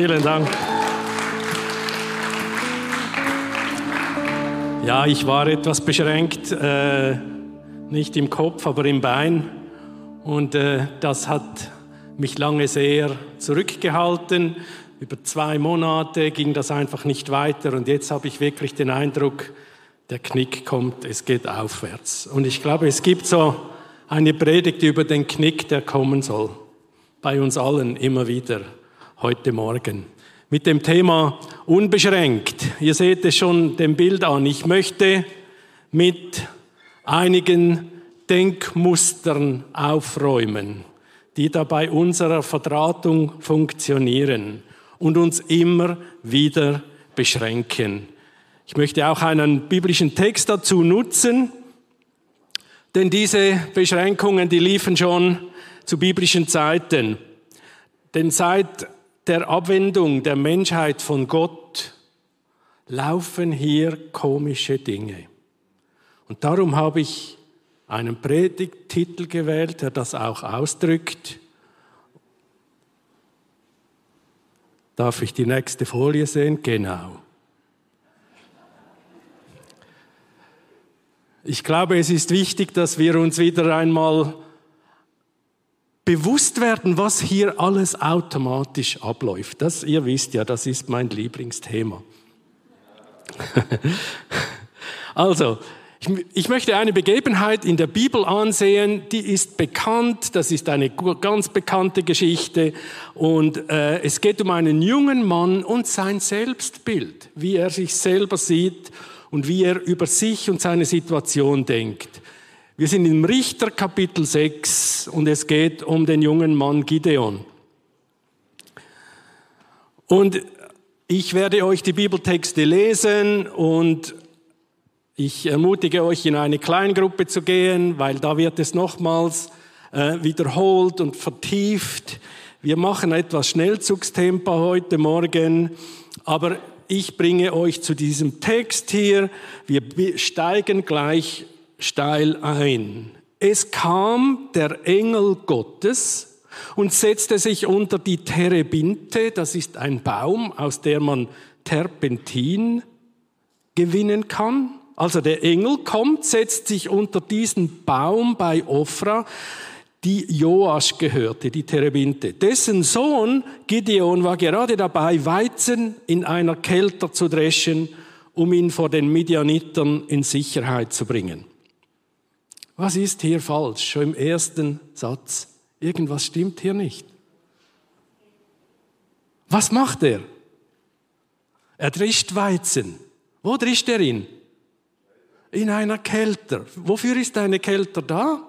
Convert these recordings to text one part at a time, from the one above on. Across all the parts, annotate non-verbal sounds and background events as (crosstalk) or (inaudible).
Vielen Dank. Ja, ich war etwas beschränkt, äh, nicht im Kopf, aber im Bein. Und äh, das hat mich lange sehr zurückgehalten. Über zwei Monate ging das einfach nicht weiter. Und jetzt habe ich wirklich den Eindruck, der Knick kommt, es geht aufwärts. Und ich glaube, es gibt so eine Predigt über den Knick, der kommen soll. Bei uns allen immer wieder heute Morgen. Mit dem Thema unbeschränkt. Ihr seht es schon dem Bild an. Ich möchte mit einigen Denkmustern aufräumen, die da bei unserer Verdrahtung funktionieren und uns immer wieder beschränken. Ich möchte auch einen biblischen Text dazu nutzen, denn diese Beschränkungen, die liefen schon zu biblischen Zeiten. Denn seit der Abwendung der Menschheit von Gott laufen hier komische Dinge. Und darum habe ich einen Predigttitel gewählt, der das auch ausdrückt. Darf ich die nächste Folie sehen? Genau. Ich glaube, es ist wichtig, dass wir uns wieder einmal bewusst werden, was hier alles automatisch abläuft. Das, ihr wisst ja, das ist mein Lieblingsthema. (laughs) also, ich, ich, möchte eine Begebenheit in der Bibel ansehen, die ist bekannt, das ist eine ganz bekannte Geschichte und äh, es geht um einen jungen Mann und sein Selbstbild, wie er sich selber sieht und wie er über sich und seine Situation denkt. Wir sind im Richter Kapitel 6 und es geht um den jungen Mann Gideon. Und ich werde euch die Bibeltexte lesen und ich ermutige euch, in eine Kleingruppe zu gehen, weil da wird es nochmals äh, wiederholt und vertieft. Wir machen etwas Schnellzugstempo heute Morgen, aber ich bringe euch zu diesem Text hier. Wir steigen gleich steil ein. Es kam der Engel Gottes und setzte sich unter die Terebinte, das ist ein Baum, aus der man Terpentin gewinnen kann. Also der Engel kommt, setzt sich unter diesen Baum bei Ophra die Joasch gehörte, die Terebinte. Dessen Sohn Gideon war gerade dabei, Weizen in einer Kelter zu dreschen, um ihn vor den Midianitern in Sicherheit zu bringen. Was ist hier falsch? Schon im ersten Satz. Irgendwas stimmt hier nicht. Was macht er? Er drischt Weizen. Wo drischt er ihn? In einer Kelter. Wofür ist eine Kelter da?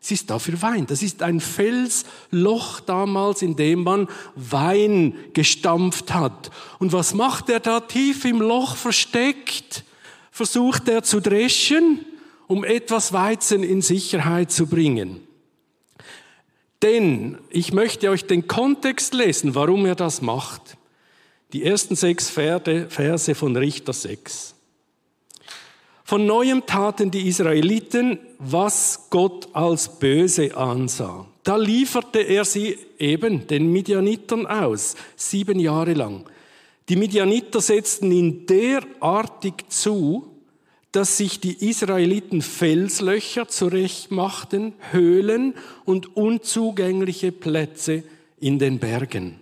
Es ist dafür Wein. Das ist ein Felsloch damals, in dem man Wein gestampft hat. Und was macht er da tief im Loch versteckt? Versucht er zu dreschen, um etwas Weizen in Sicherheit zu bringen. Denn ich möchte euch den Kontext lesen, warum er das macht. Die ersten sechs Verse von Richter 6. Von neuem taten die Israeliten, was Gott als böse ansah. Da lieferte er sie eben den Midianitern aus, sieben Jahre lang. Die Midianiter setzten ihn derartig zu, dass sich die Israeliten Felslöcher zurechtmachten, Höhlen und unzugängliche Plätze in den Bergen.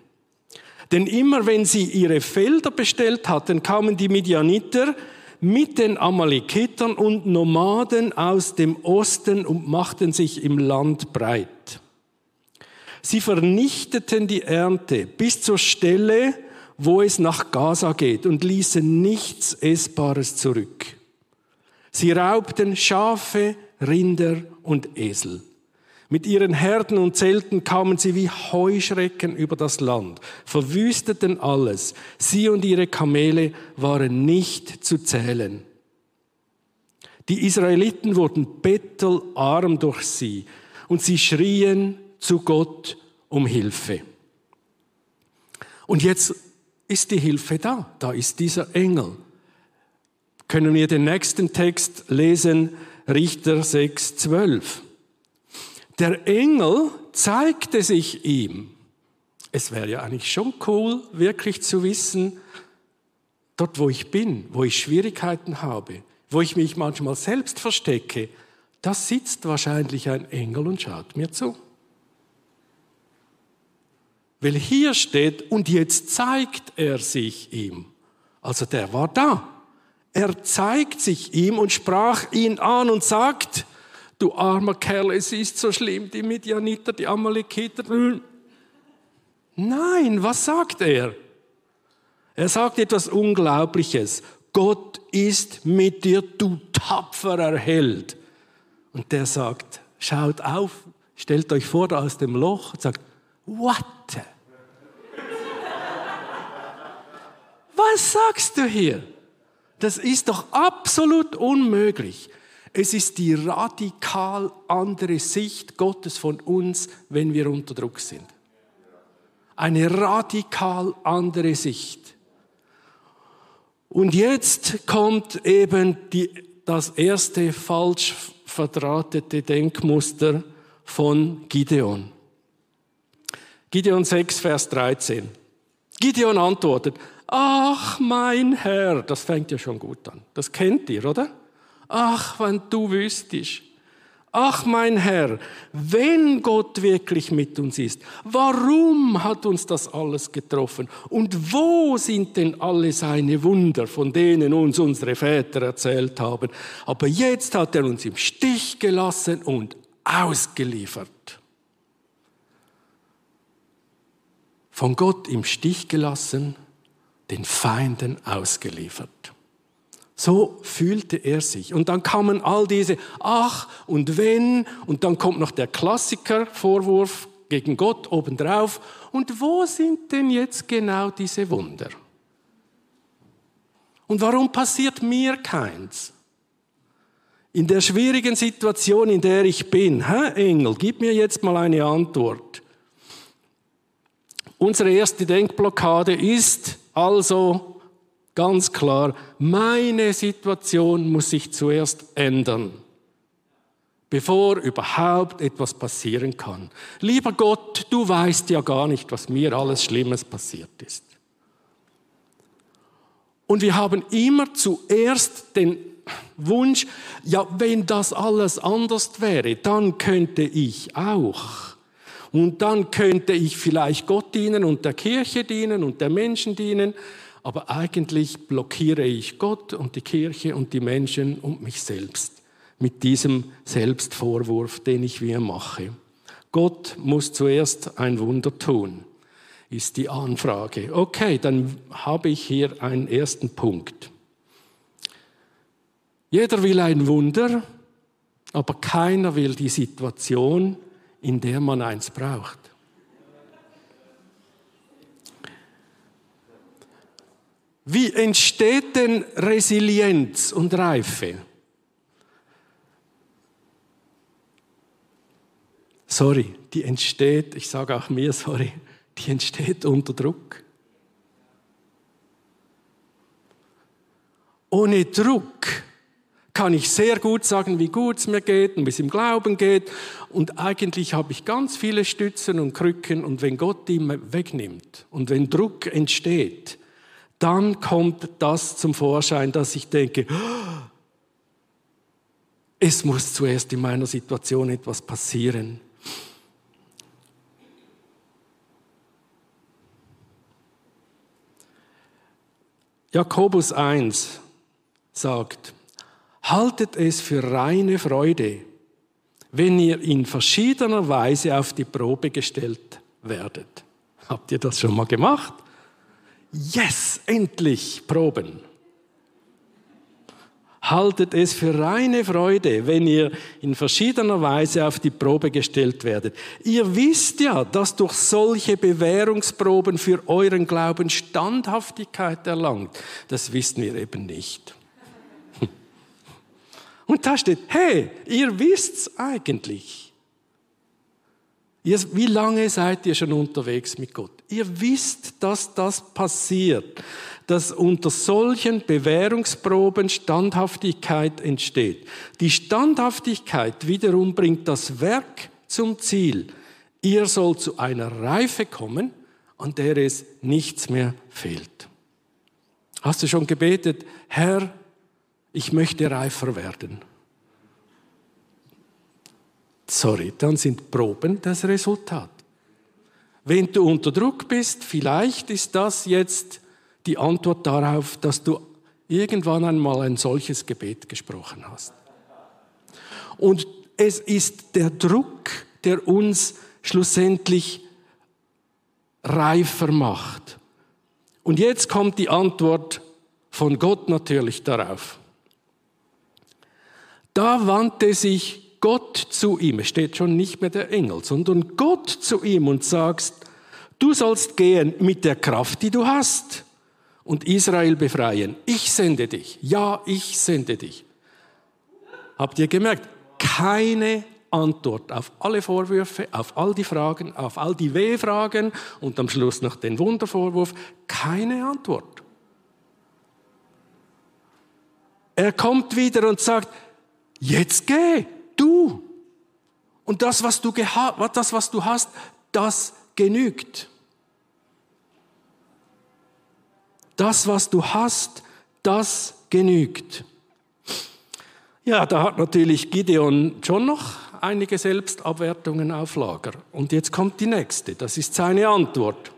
Denn immer wenn sie ihre Felder bestellt hatten, kamen die Midianiter, mit den Amalekitern und Nomaden aus dem Osten und machten sich im Land breit. Sie vernichteten die Ernte bis zur Stelle, wo es nach Gaza geht und ließen nichts Essbares zurück. Sie raubten Schafe, Rinder und Esel. Mit ihren Herden und Zelten kamen sie wie Heuschrecken über das Land, verwüsteten alles. Sie und ihre Kamele waren nicht zu zählen. Die Israeliten wurden bettelarm durch sie und sie schrien zu Gott um Hilfe. Und jetzt ist die Hilfe da. Da ist dieser Engel. Können wir den nächsten Text lesen? Richter 6, 12. Der Engel zeigte sich ihm. es wäre ja eigentlich schon cool, wirklich zu wissen, dort wo ich bin, wo ich Schwierigkeiten habe, wo ich mich manchmal selbst verstecke, da sitzt wahrscheinlich ein Engel und schaut mir zu. Weil hier steht, und jetzt zeigt er sich ihm. Also der war da. Er zeigt sich ihm und sprach ihn an und sagt, du armer Kerl, es ist so schlimm, die Midianiter, die Amalekiter. Nein, was sagt er? Er sagt etwas Unglaubliches. Gott ist mit dir, du tapferer Held. Und der sagt, schaut auf, stellt euch vor da aus dem Loch und sagt, what? Was sagst du hier? Das ist doch absolut unmöglich. Es ist die radikal andere Sicht Gottes von uns, wenn wir unter Druck sind. Eine radikal andere Sicht. Und jetzt kommt eben die, das erste falsch verdrahtete Denkmuster von Gideon. Gideon 6, Vers 13. Gideon antwortet, ach mein Herr, das fängt ja schon gut an. Das kennt ihr, oder? Ach, wenn du wüsstest. Ach mein Herr, wenn Gott wirklich mit uns ist, warum hat uns das alles getroffen? Und wo sind denn alle seine Wunder, von denen uns unsere Väter erzählt haben? Aber jetzt hat er uns im Stich gelassen und ausgeliefert. Von Gott im Stich gelassen, den Feinden ausgeliefert. So fühlte er sich. Und dann kamen all diese Ach und Wenn und dann kommt noch der Klassiker-Vorwurf gegen Gott obendrauf. Und wo sind denn jetzt genau diese Wunder? Und warum passiert mir keins? In der schwierigen Situation, in der ich bin, Herr Engel, gib mir jetzt mal eine Antwort. Unsere erste Denkblockade ist also, Ganz klar, meine Situation muss sich zuerst ändern, bevor überhaupt etwas passieren kann. Lieber Gott, du weißt ja gar nicht, was mir alles Schlimmes passiert ist. Und wir haben immer zuerst den Wunsch, ja, wenn das alles anders wäre, dann könnte ich auch. Und dann könnte ich vielleicht Gott dienen und der Kirche dienen und der Menschen dienen aber eigentlich blockiere ich Gott und die Kirche und die Menschen und mich selbst mit diesem Selbstvorwurf, den ich mir mache. Gott muss zuerst ein Wunder tun, ist die Anfrage. Okay, dann habe ich hier einen ersten Punkt. Jeder will ein Wunder, aber keiner will die Situation, in der man eins braucht. Wie entsteht denn Resilienz und Reife? Sorry, die entsteht, ich sage auch mir sorry, die entsteht unter Druck. Ohne Druck kann ich sehr gut sagen, wie gut es mir geht und wie es im Glauben geht. Und eigentlich habe ich ganz viele Stützen und Krücken. Und wenn Gott die wegnimmt und wenn Druck entsteht, dann kommt das zum Vorschein, dass ich denke, es muss zuerst in meiner Situation etwas passieren. Jakobus 1 sagt, haltet es für reine Freude, wenn ihr in verschiedener Weise auf die Probe gestellt werdet. Habt ihr das schon mal gemacht? Yes, endlich Proben. Haltet es für reine Freude, wenn ihr in verschiedener Weise auf die Probe gestellt werdet. Ihr wisst ja, dass durch solche Bewährungsproben für euren Glauben Standhaftigkeit erlangt. Das wissen wir eben nicht. Und da steht, hey, ihr wisst's eigentlich. Wie lange seid ihr schon unterwegs mit Gott? Ihr wisst, dass das passiert, dass unter solchen Bewährungsproben Standhaftigkeit entsteht. Die Standhaftigkeit wiederum bringt das Werk zum Ziel. Ihr sollt zu einer Reife kommen, an der es nichts mehr fehlt. Hast du schon gebetet, Herr, ich möchte reifer werden? Sorry, dann sind Proben das Resultat. Wenn du unter Druck bist, vielleicht ist das jetzt die Antwort darauf, dass du irgendwann einmal ein solches Gebet gesprochen hast. Und es ist der Druck, der uns schlussendlich reifer macht. Und jetzt kommt die Antwort von Gott natürlich darauf. Da wandte sich Gott zu ihm, es steht schon nicht mehr der Engel, sondern Gott zu ihm und sagst, du sollst gehen mit der Kraft, die du hast und Israel befreien. Ich sende dich. Ja, ich sende dich. Habt ihr gemerkt? Keine Antwort auf alle Vorwürfe, auf all die Fragen, auf all die W-Fragen und am Schluss noch den Wundervorwurf. Keine Antwort. Er kommt wieder und sagt, jetzt geh, du. Und das, was du, das, was du hast, das genügt. Das, was du hast, das genügt. Ja, da hat natürlich Gideon schon noch einige Selbstabwertungen auf Lager. Und jetzt kommt die nächste, das ist seine Antwort.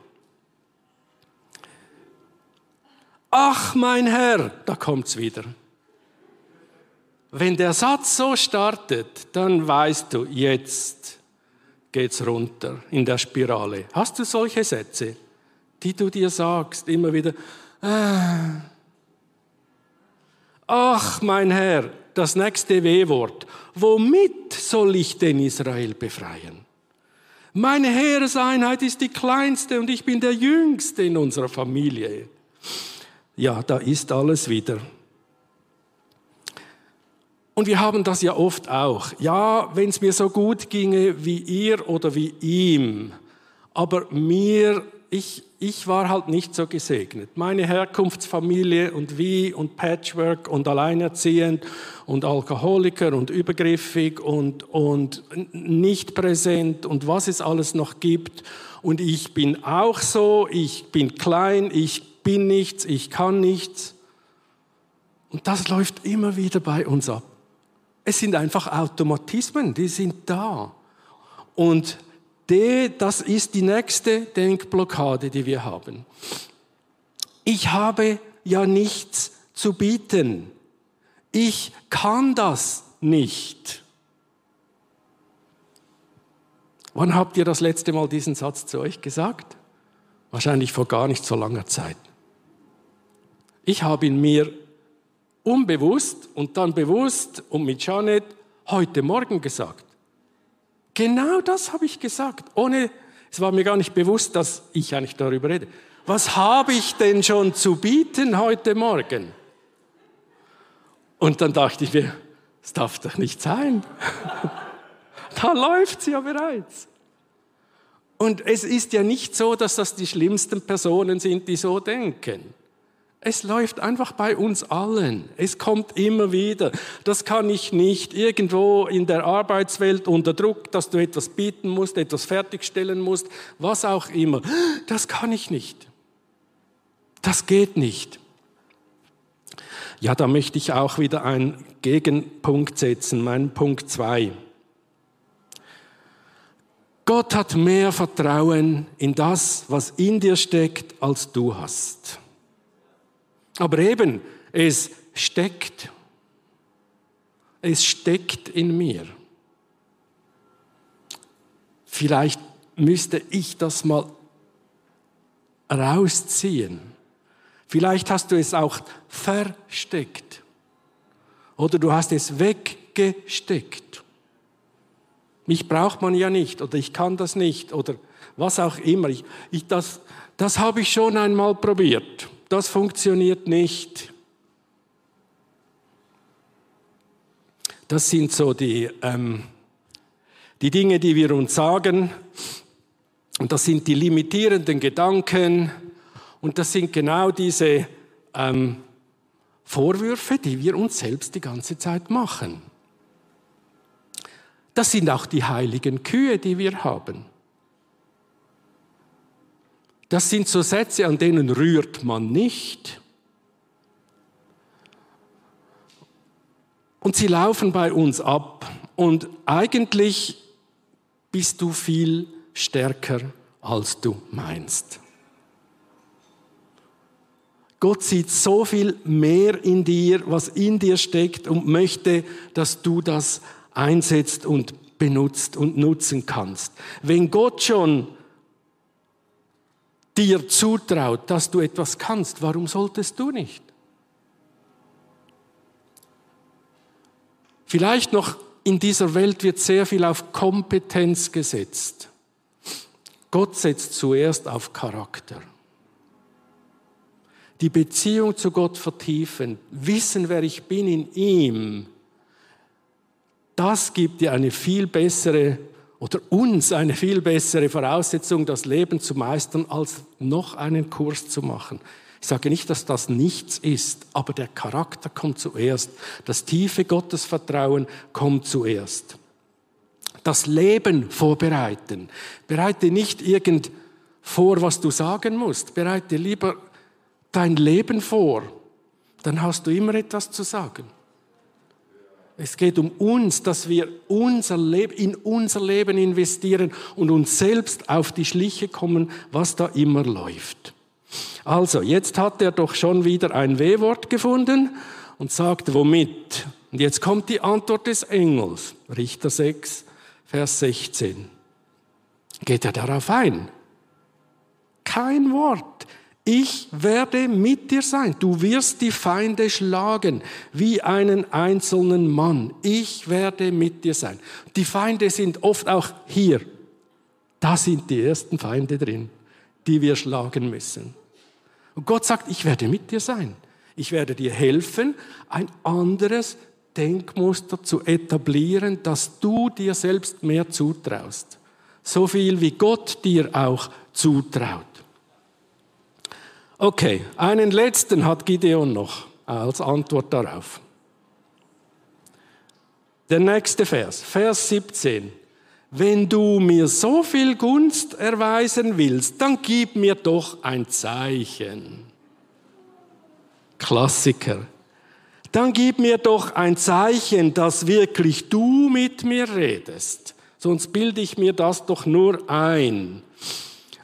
Ach, mein Herr, da kommt's wieder. Wenn der Satz so startet, dann weißt du, jetzt geht's runter in der Spirale. Hast du solche Sätze, die du dir sagst, immer wieder, ah. ach, mein Herr, das nächste W-Wort. Womit soll ich denn Israel befreien? Meine Heereseinheit ist die kleinste und ich bin der Jüngste in unserer Familie. Ja, da ist alles wieder. Und wir haben das ja oft auch. Ja, wenn es mir so gut ginge wie ihr oder wie ihm, aber mir, ich, ich war halt nicht so gesegnet. Meine Herkunftsfamilie und wie und Patchwork und alleinerziehend und Alkoholiker und übergriffig und, und nicht präsent und was es alles noch gibt. Und ich bin auch so, ich bin klein, ich bin nichts, ich kann nichts. Und das läuft immer wieder bei uns ab. Es sind einfach Automatismen, die sind da. Und D, das ist die nächste Denkblockade, die wir haben. Ich habe ja nichts zu bieten. Ich kann das nicht. Wann habt ihr das letzte Mal diesen Satz zu euch gesagt? Wahrscheinlich vor gar nicht so langer Zeit. Ich habe ihn mir unbewusst und dann bewusst und mit Janet heute Morgen gesagt. Genau das habe ich gesagt, ohne, es war mir gar nicht bewusst, dass ich eigentlich darüber rede. Was habe ich denn schon zu bieten heute Morgen? Und dann dachte ich mir, es darf doch nicht sein. (laughs) da läuft sie ja bereits. Und es ist ja nicht so, dass das die schlimmsten Personen sind, die so denken. Es läuft einfach bei uns allen. Es kommt immer wieder. Das kann ich nicht irgendwo in der Arbeitswelt unter Druck, dass du etwas bieten musst, etwas fertigstellen musst, was auch immer. Das kann ich nicht. Das geht nicht. Ja, da möchte ich auch wieder einen Gegenpunkt setzen, mein Punkt zwei. Gott hat mehr Vertrauen in das, was in dir steckt, als du hast. Aber eben, es steckt. Es steckt in mir. Vielleicht müsste ich das mal rausziehen. Vielleicht hast du es auch versteckt. Oder du hast es weggesteckt. Mich braucht man ja nicht oder ich kann das nicht oder was auch immer. Ich, ich, das das habe ich schon einmal probiert das funktioniert nicht. Das sind so die, ähm, die Dinge, die wir uns sagen. Und das sind die limitierenden Gedanken. Und das sind genau diese ähm, Vorwürfe, die wir uns selbst die ganze Zeit machen. Das sind auch die heiligen Kühe, die wir haben. Das sind so Sätze, an denen rührt man nicht. Und sie laufen bei uns ab. Und eigentlich bist du viel stärker, als du meinst. Gott sieht so viel mehr in dir, was in dir steckt und möchte, dass du das einsetzt und benutzt und nutzen kannst. Wenn Gott schon dir zutraut, dass du etwas kannst, warum solltest du nicht? Vielleicht noch in dieser Welt wird sehr viel auf Kompetenz gesetzt. Gott setzt zuerst auf Charakter. Die Beziehung zu Gott vertiefen, wissen, wer ich bin in ihm, das gibt dir eine viel bessere oder uns eine viel bessere Voraussetzung, das Leben zu meistern, als noch einen Kurs zu machen. Ich sage nicht, dass das nichts ist, aber der Charakter kommt zuerst. Das tiefe Gottesvertrauen kommt zuerst. Das Leben vorbereiten. Bereite nicht irgend vor, was du sagen musst. Bereite lieber dein Leben vor. Dann hast du immer etwas zu sagen. Es geht um uns, dass wir unser Leben, in unser Leben investieren und uns selbst auf die Schliche kommen, was da immer läuft. Also, jetzt hat er doch schon wieder ein W-Wort gefunden und sagt, womit? Und jetzt kommt die Antwort des Engels, Richter 6, Vers 16. Geht er darauf ein? Kein Wort. Ich werde mit dir sein. Du wirst die Feinde schlagen wie einen einzelnen Mann. Ich werde mit dir sein. Die Feinde sind oft auch hier. Da sind die ersten Feinde drin, die wir schlagen müssen. Und Gott sagt, ich werde mit dir sein. Ich werde dir helfen, ein anderes Denkmuster zu etablieren, dass du dir selbst mehr zutraust. So viel wie Gott dir auch zutraut. Okay, einen letzten hat Gideon noch als Antwort darauf. Der nächste Vers, Vers 17. Wenn du mir so viel Gunst erweisen willst, dann gib mir doch ein Zeichen. Klassiker. Dann gib mir doch ein Zeichen, dass wirklich du mit mir redest. Sonst bilde ich mir das doch nur ein.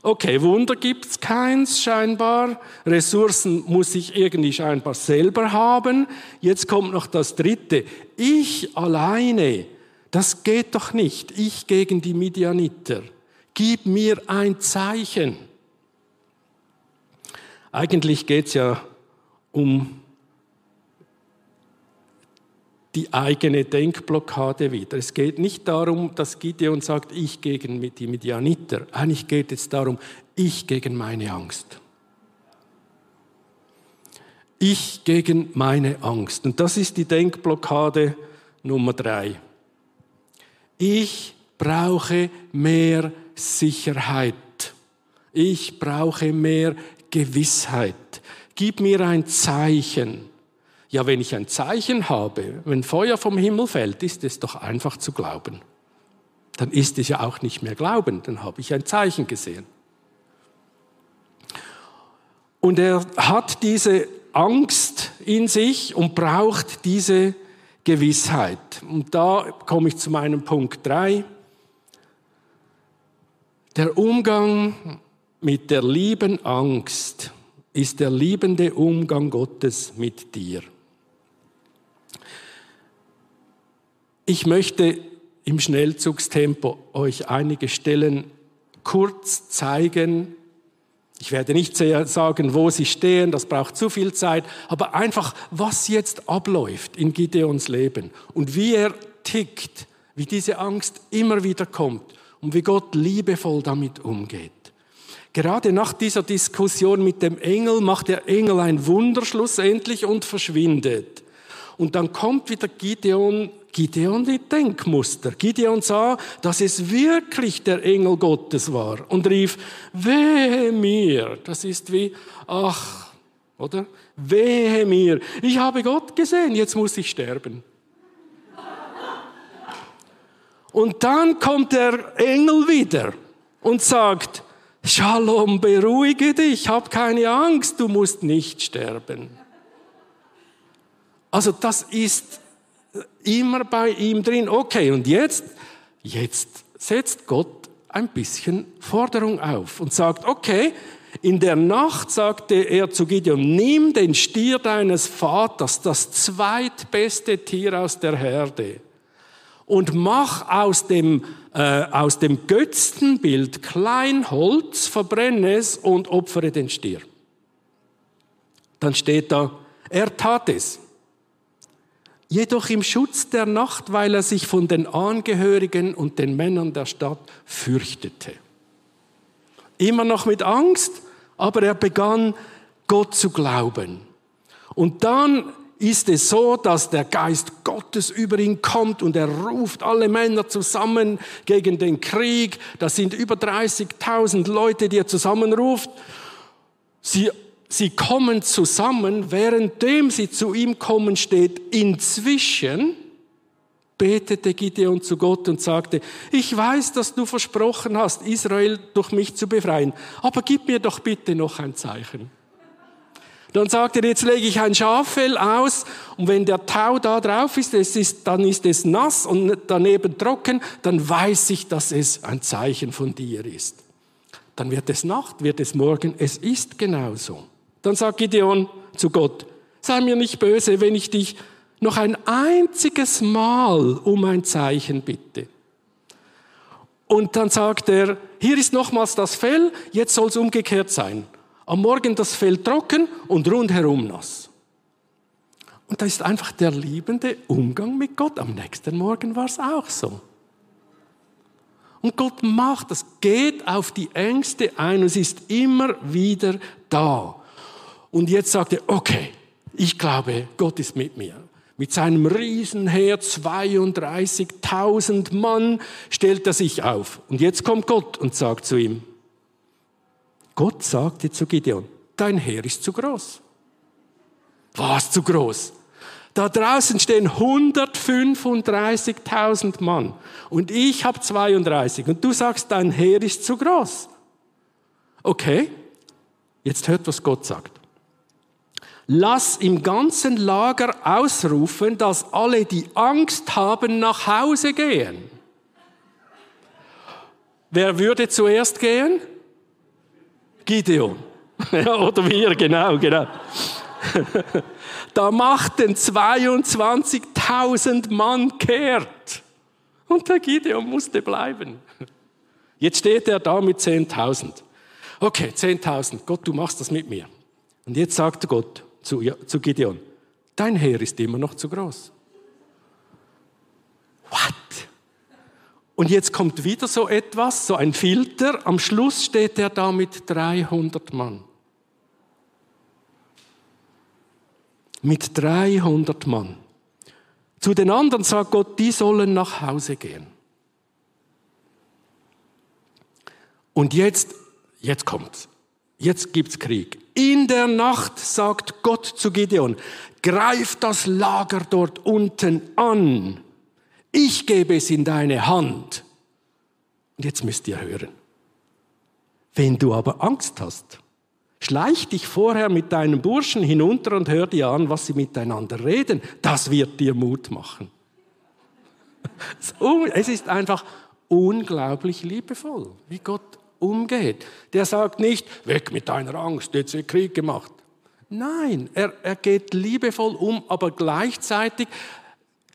Okay, Wunder gibt's keins scheinbar. Ressourcen muss ich irgendwie scheinbar selber haben. Jetzt kommt noch das Dritte. Ich alleine das geht doch nicht. Ich gegen die Midianiter. Gib mir ein Zeichen. Eigentlich geht es ja um die eigene Denkblockade wieder. Es geht nicht darum, dass Gideon sagt, ich gegen die Midianiter. Eigentlich geht es darum, ich gegen meine Angst. Ich gegen meine Angst. Und das ist die Denkblockade Nummer drei. Ich brauche mehr Sicherheit. Ich brauche mehr Gewissheit. Gib mir ein Zeichen. Ja, wenn ich ein Zeichen habe, wenn Feuer vom Himmel fällt, ist es doch einfach zu glauben. Dann ist es ja auch nicht mehr Glauben, dann habe ich ein Zeichen gesehen. Und er hat diese Angst in sich und braucht diese Gewissheit. Und da komme ich zu meinem Punkt 3. Der Umgang mit der lieben Angst ist der liebende Umgang Gottes mit dir. Ich möchte im Schnellzugstempo euch einige Stellen kurz zeigen, ich werde nicht sagen, wo sie stehen, das braucht zu viel Zeit, aber einfach, was jetzt abläuft in Gideons Leben und wie er tickt, wie diese Angst immer wieder kommt und wie Gott liebevoll damit umgeht. Gerade nach dieser Diskussion mit dem Engel macht der Engel ein Wunder schlussendlich und verschwindet. Und dann kommt wieder Gideon Gideon die Denkmuster. Gideon sah, dass es wirklich der Engel Gottes war und rief, wehe mir. Das ist wie, ach, oder? Wehe mir. Ich habe Gott gesehen, jetzt muss ich sterben. Und dann kommt der Engel wieder und sagt, Shalom, beruhige dich, hab keine Angst, du musst nicht sterben. Also das ist immer bei ihm drin. Okay, und jetzt, jetzt setzt Gott ein bisschen Forderung auf und sagt, okay, in der Nacht sagte er zu Gideon, nimm den Stier deines Vaters, das zweitbeste Tier aus der Herde, und mach aus dem, äh, aus dem Götzenbild Kleinholz, verbrenne es und opfere den Stier. Dann steht da, er tat es. Jedoch im Schutz der Nacht, weil er sich von den Angehörigen und den Männern der Stadt fürchtete. Immer noch mit Angst, aber er begann Gott zu glauben. Und dann ist es so, dass der Geist Gottes über ihn kommt und er ruft alle Männer zusammen gegen den Krieg. Das sind über 30.000 Leute, die er zusammenruft. Sie, sie kommen zusammen, währenddem sie zu ihm kommen, steht inzwischen, betete Gideon zu Gott und sagte, ich weiß, dass du versprochen hast, Israel durch mich zu befreien, aber gib mir doch bitte noch ein Zeichen. Dann sagt er, jetzt lege ich ein Schaffell aus und wenn der Tau da drauf ist, es ist, dann ist es nass und daneben trocken, dann weiß ich, dass es ein Zeichen von dir ist. Dann wird es Nacht, wird es Morgen, es ist genauso. Dann sagt Gideon zu Gott, sei mir nicht böse, wenn ich dich noch ein einziges Mal um ein Zeichen bitte. Und dann sagt er, hier ist nochmals das Fell, jetzt soll es umgekehrt sein. Am Morgen das Fell trocken und rundherum nass. Und da ist einfach der liebende Umgang mit Gott. Am nächsten Morgen war es auch so. Und Gott macht das, geht auf die Ängste ein und es ist immer wieder da. Und jetzt sagt er, okay, ich glaube, Gott ist mit mir. Mit seinem Riesenheer, 32.000 Mann, stellt er sich auf. Und jetzt kommt Gott und sagt zu ihm, Gott sagte zu Gideon, dein Heer ist zu groß. Was zu groß? Da draußen stehen 135.000 Mann und ich habe 32 und du sagst, dein Heer ist zu groß. Okay, jetzt hört, was Gott sagt. Lass im ganzen Lager ausrufen, dass alle, die Angst haben, nach Hause gehen. Wer würde zuerst gehen? Gideon. (laughs) oder wir, genau, genau. (laughs) da machten 22.000 Mann kehrt. Und der Gideon musste bleiben. (laughs) Jetzt steht er da mit 10.000. Okay, 10.000. Gott, du machst das mit mir. Und jetzt sagt Gott, zu, zu Gideon, dein Heer ist immer noch zu groß. What? Und jetzt kommt wieder so etwas, so ein Filter. Am Schluss steht er da mit 300 Mann. Mit 300 Mann. Zu den anderen sagt Gott, die sollen nach Hause gehen. Und jetzt, jetzt kommt's. Jetzt gibt's Krieg. In der Nacht sagt Gott zu Gideon, greif das Lager dort unten an. Ich gebe es in deine Hand. Und jetzt müsst ihr hören. Wenn du aber Angst hast, schleich dich vorher mit deinen Burschen hinunter und hör dir an, was sie miteinander reden. Das wird dir Mut machen. (laughs) Es ist einfach unglaublich liebevoll, wie Gott umgeht. Der sagt nicht, weg mit deiner Angst, jetzt wird Krieg gemacht. Nein, er, er geht liebevoll um, aber gleichzeitig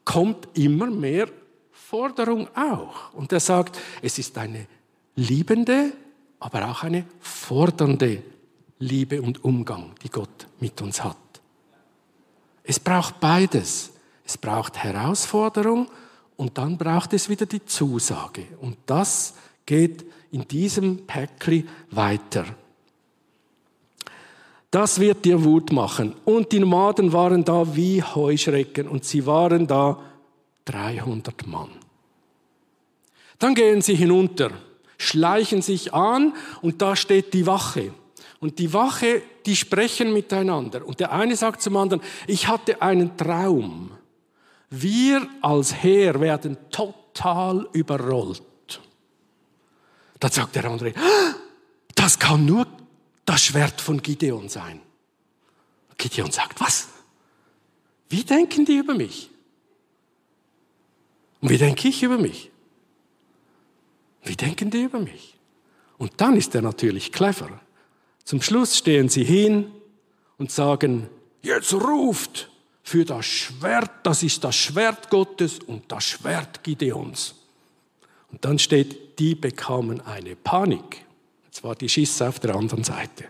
kommt immer mehr Forderung auch. Und er sagt, es ist eine liebende, aber auch eine fordernde Liebe und Umgang, die Gott mit uns hat. Es braucht beides. Es braucht Herausforderung und dann braucht es wieder die Zusage. Und das geht in diesem Päckli weiter. Das wird dir Wut machen. Und die Nomaden waren da wie Heuschrecken und sie waren da 300 Mann. Dann gehen sie hinunter, schleichen sich an und da steht die Wache. Und die Wache, die sprechen miteinander. Und der eine sagt zum anderen, ich hatte einen Traum. Wir als Heer werden total überrollt. Dann sagt der andere, das kann nur das Schwert von Gideon sein. Gideon sagt, was? Wie denken die über mich? Und wie denke ich über mich? Wie denken die über mich? Und dann ist er natürlich clever. Zum Schluss stehen sie hin und sagen, jetzt ruft für das Schwert, das ist das Schwert Gottes und das Schwert Gideons. Und dann steht, die bekamen eine Panik. Jetzt war die Schisse auf der anderen Seite.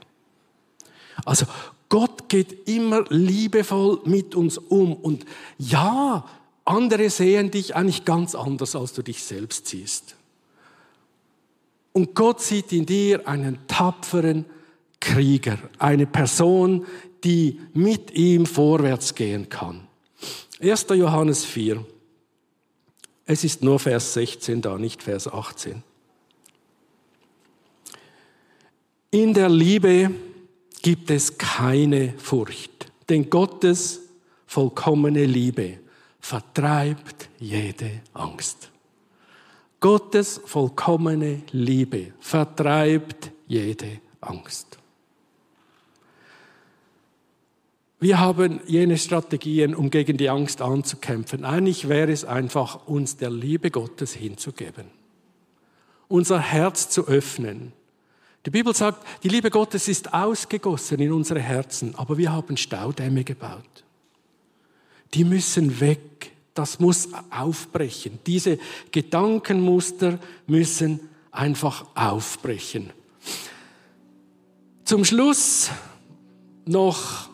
Also Gott geht immer liebevoll mit uns um. Und ja, andere sehen dich eigentlich ganz anders, als du dich selbst siehst. Und Gott sieht in dir einen tapferen Krieger, eine Person, die mit ihm vorwärts gehen kann. 1. Johannes 4. Es ist nur Vers 16 da, nicht Vers 18. In der Liebe gibt es keine Furcht, denn Gottes vollkommene Liebe vertreibt jede Angst. Gottes vollkommene Liebe vertreibt jede Angst. Wir haben jene Strategien, um gegen die Angst anzukämpfen. Eigentlich wäre es einfach, uns der Liebe Gottes hinzugeben, unser Herz zu öffnen. Die Bibel sagt, die Liebe Gottes ist ausgegossen in unsere Herzen, aber wir haben Staudämme gebaut. Die müssen weg. Das muss aufbrechen. Diese Gedankenmuster müssen einfach aufbrechen. Zum Schluss noch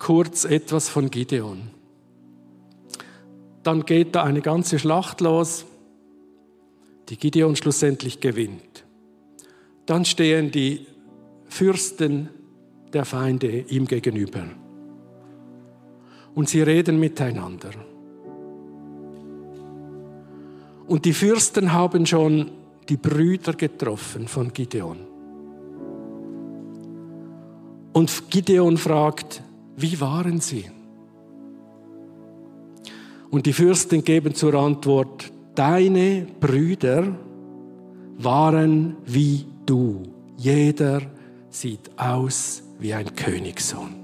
kurz etwas von Gideon. Dann geht da eine ganze Schlacht los, die Gideon schlussendlich gewinnt. Dann stehen die Fürsten der Feinde ihm gegenüber. Und sie reden miteinander. Und die Fürsten haben schon die Brüder getroffen von Gideon. Und Gideon fragt, wie waren sie? Und die Fürsten geben zur Antwort, deine Brüder waren wie du. Jeder sieht aus wie ein Königssohn.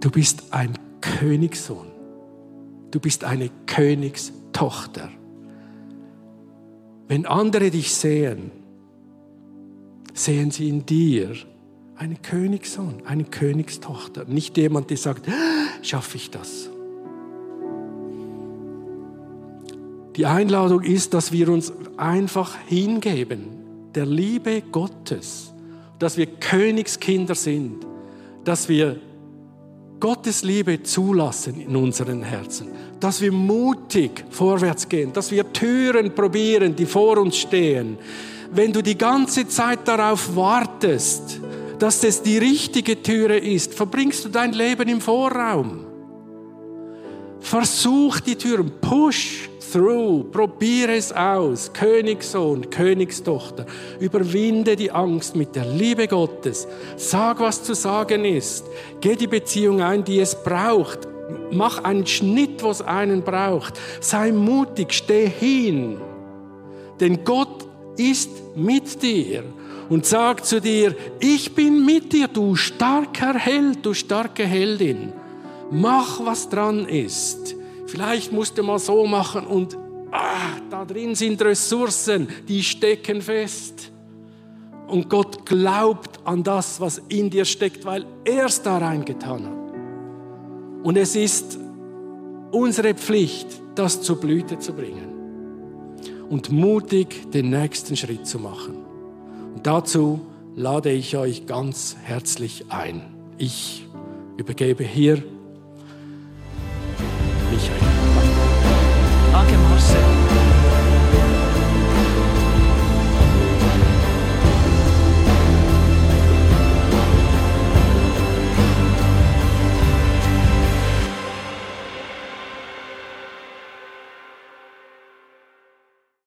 Du bist ein Königssohn. Du bist eine Königstochter. Wenn andere dich sehen, sehen sie in dir einen Königssohn, eine Königstochter. Nicht jemand, der sagt, ah, schaffe ich das? Die Einladung ist, dass wir uns einfach hingeben, der Liebe Gottes, dass wir Königskinder sind, dass wir Gottes Liebe zulassen in unseren Herzen, dass wir mutig vorwärts gehen, dass wir Türen probieren, die vor uns stehen, wenn du die ganze Zeit darauf wartest, dass es die richtige Türe ist, verbringst du dein Leben im Vorraum. Versuch die Türen, push through, probiere es aus. Königssohn, Königstochter, überwinde die Angst mit der Liebe Gottes. Sag, was zu sagen ist. Geh die Beziehung ein, die es braucht. Mach einen Schnitt, was einen braucht. Sei mutig, steh hin. Denn Gott ist mit dir und sagt zu dir, ich bin mit dir, du starker Held, du starke Heldin. Mach, was dran ist. Vielleicht musst du mal so machen und ah, da drin sind Ressourcen, die stecken fest. Und Gott glaubt an das, was in dir steckt, weil er es da reingetan hat. Und es ist unsere Pflicht, das zur Blüte zu bringen und mutig den nächsten Schritt zu machen. Und dazu lade ich euch ganz herzlich ein. Ich übergebe hier Michael.